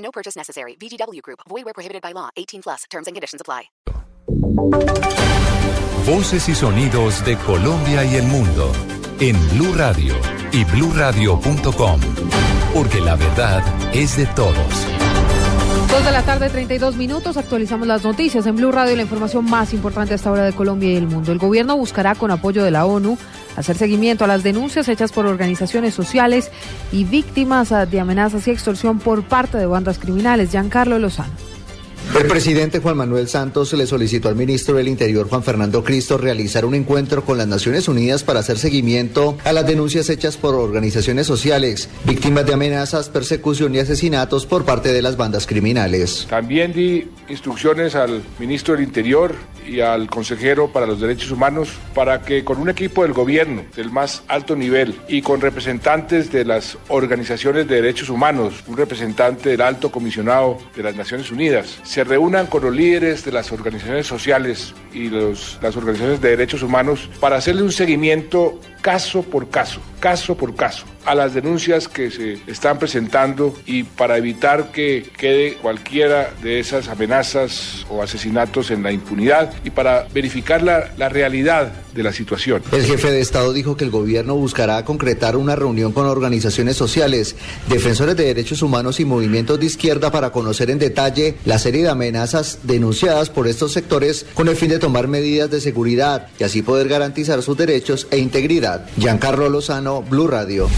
No purchase necessary. VGW Group. Void where prohibited by law. 18 plus. Terms and conditions apply. Voces y sonidos de Colombia y el mundo en Blue Radio y BlueRadio.com, porque la verdad es de todos. Dos de la tarde, 32 minutos. Actualizamos las noticias en Blue Radio, la información más importante hasta ahora de Colombia y el mundo. El gobierno buscará, con apoyo de la ONU, hacer seguimiento a las denuncias hechas por organizaciones sociales y víctimas de amenazas y extorsión por parte de bandas criminales. Giancarlo Lozano. El presidente Juan Manuel Santos le solicitó al ministro del Interior Juan Fernando Cristo realizar un encuentro con las Naciones Unidas para hacer seguimiento a las denuncias hechas por organizaciones sociales, víctimas de amenazas, persecución y asesinatos por parte de las bandas criminales. También di instrucciones al ministro del Interior y al consejero para los derechos humanos para que con un equipo del gobierno del más alto nivel y con representantes de las organizaciones de derechos humanos, un representante del alto comisionado de las Naciones Unidas, se reúnan con los líderes de las organizaciones sociales y las organizaciones de derechos humanos para hacerle un seguimiento caso por caso, caso por caso, a las denuncias que se están presentando y para evitar que quede cualquiera de esas amenazas o asesinatos en la impunidad y para verificar la, la realidad de la situación. El jefe de Estado dijo que el gobierno buscará concretar una reunión con organizaciones sociales, defensores de derechos humanos y movimientos de izquierda para conocer en detalle la serie de amenazas denunciadas por estos sectores con el fin de tomar medidas de seguridad y así poder garantizar sus derechos e integridad. Giancarlo Lozano, Blue Radio.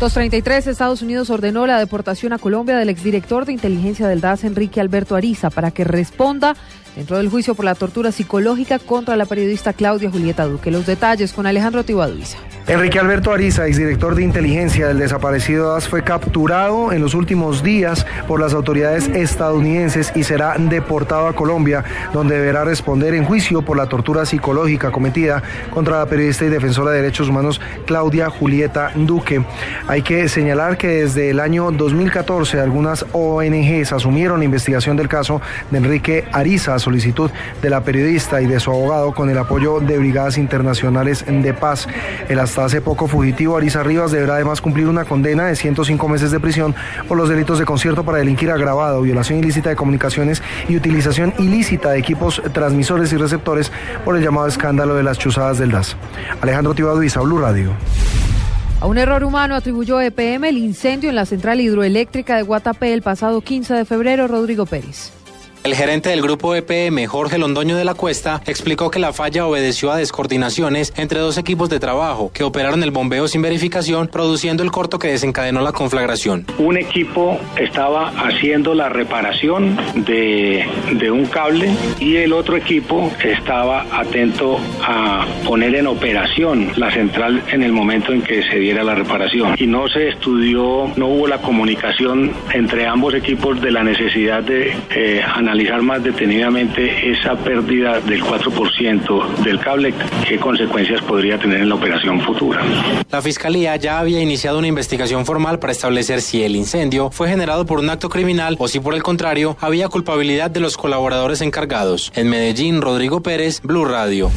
233 Estados Unidos ordenó la deportación a Colombia del exdirector de inteligencia del DAS, Enrique Alberto Ariza, para que responda dentro del juicio por la tortura psicológica contra la periodista Claudia Julieta Duque. Los detalles con Alejandro Tibaduiza. Enrique Alberto Ariza, exdirector de inteligencia del desaparecido DAS, fue capturado en los últimos días por las autoridades estadounidenses y será deportado a Colombia, donde deberá responder en juicio por la tortura psicológica cometida contra la periodista y defensora de derechos humanos Claudia Julieta Duque. Hay que señalar que desde el año 2014 algunas ONGs asumieron la investigación del caso de Enrique Ariza a solicitud de la periodista y de su abogado con el apoyo de brigadas internacionales de paz. El hasta hace poco fugitivo Ariza Rivas deberá además cumplir una condena de 105 meses de prisión por los delitos de concierto para delinquir agravado, violación ilícita de comunicaciones y utilización ilícita de equipos transmisores y receptores por el llamado escándalo de las chuzadas del DAS. Alejandro Tibaduiza, Blue Radio. A un error humano atribuyó EPM el incendio en la central hidroeléctrica de Guatapé el pasado 15 de febrero, Rodrigo Pérez. El gerente del grupo EPM, Jorge Londoño de la Cuesta, explicó que la falla obedeció a descoordinaciones entre dos equipos de trabajo que operaron el bombeo sin verificación, produciendo el corto que desencadenó la conflagración. Un equipo estaba haciendo la reparación de, de un cable y el otro equipo estaba atento a poner en operación la central en el momento en que se diera la reparación. Y no se estudió, no hubo la comunicación entre ambos equipos de la necesidad de eh, analizar más detenidamente esa pérdida del 4% del cable, qué consecuencias podría tener en la operación futura. La Fiscalía ya había iniciado una investigación formal para establecer si el incendio fue generado por un acto criminal o si por el contrario había culpabilidad de los colaboradores encargados. En Medellín, Rodrigo Pérez, Blue Radio.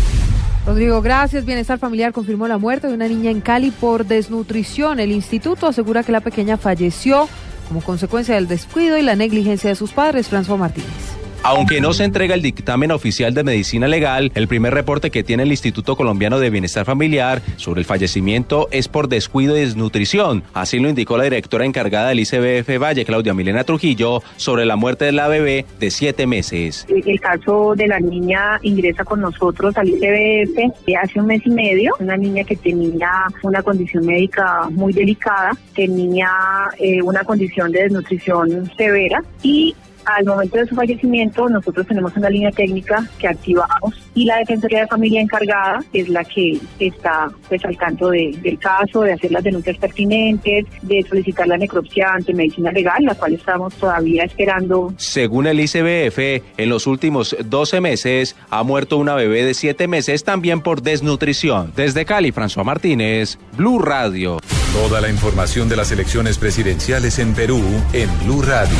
Rodrigo, gracias. Bienestar Familiar confirmó la muerte de una niña en Cali por desnutrición. El instituto asegura que la pequeña falleció como consecuencia del descuido y la negligencia de sus padres, François Martínez. Aunque no se entrega el dictamen oficial de medicina legal, el primer reporte que tiene el Instituto Colombiano de Bienestar Familiar sobre el fallecimiento es por descuido y desnutrición. Así lo indicó la directora encargada del ICBF Valle, Claudia Milena Trujillo, sobre la muerte de la bebé de siete meses. El caso de la niña ingresa con nosotros al ICBF hace un mes y medio. Una niña que tenía una condición médica muy delicada, tenía eh, una condición de desnutrición severa y Al momento de su fallecimiento, nosotros tenemos una línea técnica que activamos y la Defensoría de Familia encargada es la que está pues al tanto de, del caso, de hacer las denuncias pertinentes, de solicitar la necropsia ante medicina legal, la cual estamos todavía esperando. Según el ICBF, en los últimos 12 meses ha muerto una bebé de 7 meses también por desnutrición. Desde Cali, François Martínez, Blue Radio. Toda la información de las elecciones presidenciales en Perú en Blue Radio.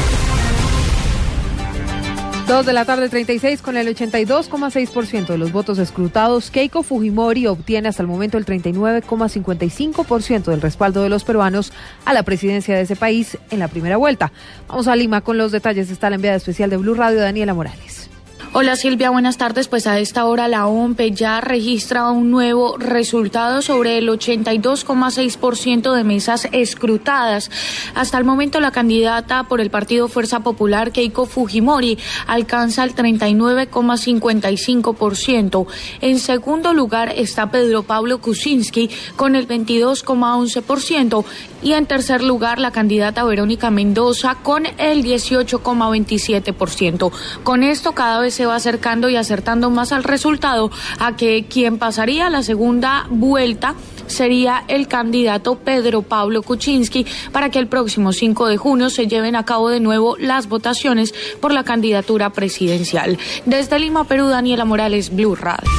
2 de la tarde 36 con el 82,6% de los votos escrutados, Keiko Fujimori obtiene hasta el momento el 39,55% del respaldo de los peruanos a la presidencia de ese país en la primera vuelta. Vamos a Lima con los detalles. Está la enviada especial de Blue Radio, Daniela Morales. Hola Silvia, buenas tardes. Pues a esta hora la OMPE ya registra un nuevo resultado sobre el 82,6% de mesas escrutadas. Hasta el momento la candidata por el Partido Fuerza Popular, Keiko Fujimori, alcanza el 39,55%. En segundo lugar está Pedro Pablo Kuczynski con el 22,11% y en tercer lugar la candidata Verónica Mendoza con el 18,27%. Con esto cada vez se va acercando y acertando más al resultado a que quien pasaría la segunda vuelta sería el candidato Pedro Pablo Kuczynski para que el próximo 5 de junio se lleven a cabo de nuevo las votaciones por la candidatura presidencial. Desde Lima, Perú, Daniela Morales, Blue Radio.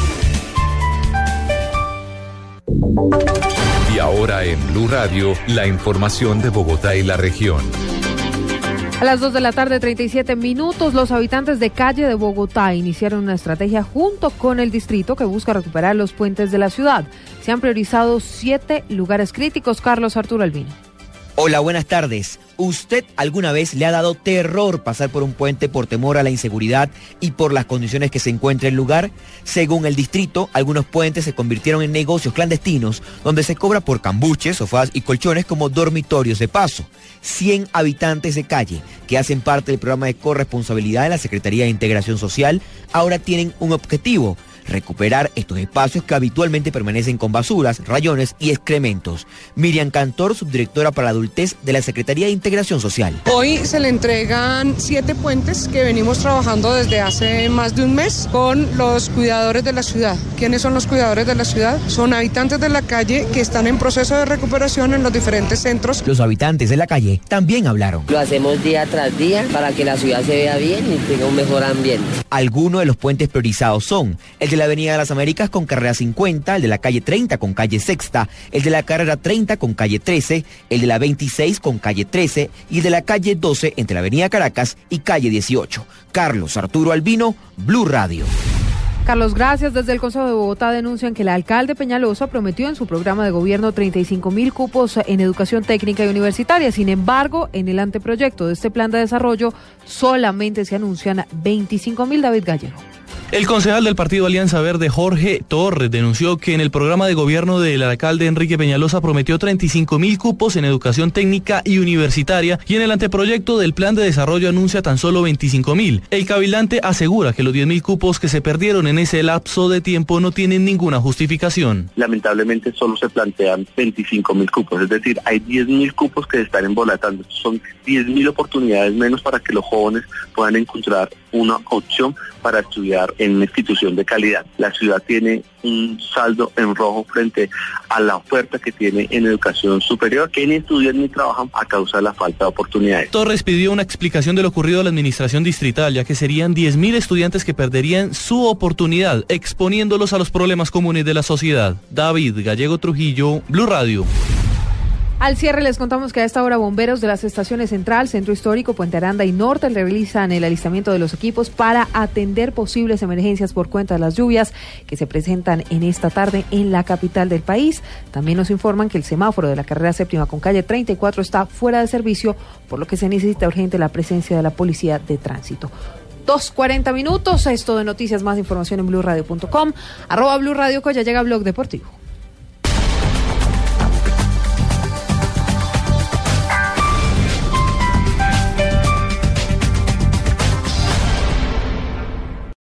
Y ahora en Blue Radio, la información de Bogotá y la región. A las 2 de la tarde, 37 minutos, los habitantes de calle de Bogotá iniciaron una estrategia junto con el distrito que busca recuperar los puentes de la ciudad. Se han priorizado siete lugares críticos. Carlos Arturo Albino. Hola, buenas tardes. ¿Usted alguna vez le ha dado terror pasar por un puente por temor a la inseguridad y por las condiciones que se encuentra el lugar? Según el distrito, algunos puentes se convirtieron en negocios clandestinos donde se cobra por cambuches, sofás y colchones como dormitorios de paso. 100 habitantes de calle que hacen parte del programa de corresponsabilidad de la Secretaría de Integración Social ahora tienen un objetivo recuperar estos espacios que habitualmente permanecen con basuras, rayones y excrementos. Miriam Cantor, subdirectora para la adultez de la Secretaría de Integración Social. Hoy se le entregan siete puentes que venimos trabajando desde hace más de un mes con los cuidadores de la ciudad. ¿Quiénes son los cuidadores de la ciudad? Son habitantes de la calle que están en proceso de recuperación en los diferentes centros. Los habitantes de la calle también hablaron. Lo hacemos día tras día para que la ciudad se vea bien y tenga un mejor ambiente. Algunos de los puentes priorizados son el de la Avenida de las Américas con carrera 50, el de la calle 30 con calle Sexta, el de la carrera 30 con calle 13, el de la 26 con calle 13 y el de la calle 12 entre la Avenida Caracas y calle 18. Carlos Arturo Albino, Blue Radio. Carlos, gracias. Desde el Consejo de Bogotá denuncian que el alcalde Peñalosa prometió en su programa de gobierno 35 mil cupos en educación técnica y universitaria. Sin embargo, en el anteproyecto de este plan de desarrollo solamente se anuncian 25 mil. David Gallego. El concejal del Partido Alianza Verde, Jorge Torres, denunció que en el programa de gobierno del alcalde Enrique Peñalosa prometió 35 mil cupos en educación técnica y universitaria y en el anteproyecto del plan de desarrollo anuncia tan solo 25 mil. El cabilante asegura que los 10 mil cupos que se perdieron en ese lapso de tiempo no tienen ninguna justificación. Lamentablemente solo se plantean 25 mil cupos, es decir, hay 10 mil cupos que están embolatando. Son 10 mil oportunidades menos para que los jóvenes puedan encontrar una opción para estudiar en una institución de calidad. La ciudad tiene un saldo en rojo frente a la oferta que tiene en educación superior, que ni estudian ni trabajan a causa de la falta de oportunidades. Torres pidió una explicación de lo ocurrido a la administración distrital, ya que serían 10.000 estudiantes que perderían su oportunidad, exponiéndolos a los problemas comunes de la sociedad. David Gallego Trujillo, Blue Radio. Al cierre les contamos que a esta hora bomberos de las estaciones Central, Centro Histórico, Puente Aranda y Norte realizan el alistamiento de los equipos para atender posibles emergencias por cuenta de las lluvias que se presentan en esta tarde en la capital del país. También nos informan que el semáforo de la carrera séptima con calle 34 está fuera de servicio, por lo que se necesita urgente la presencia de la policía de tránsito. 2.40 minutos, esto de noticias, más información en blueradio.com, arroba Blue Radio, ya llega Blog Deportivo.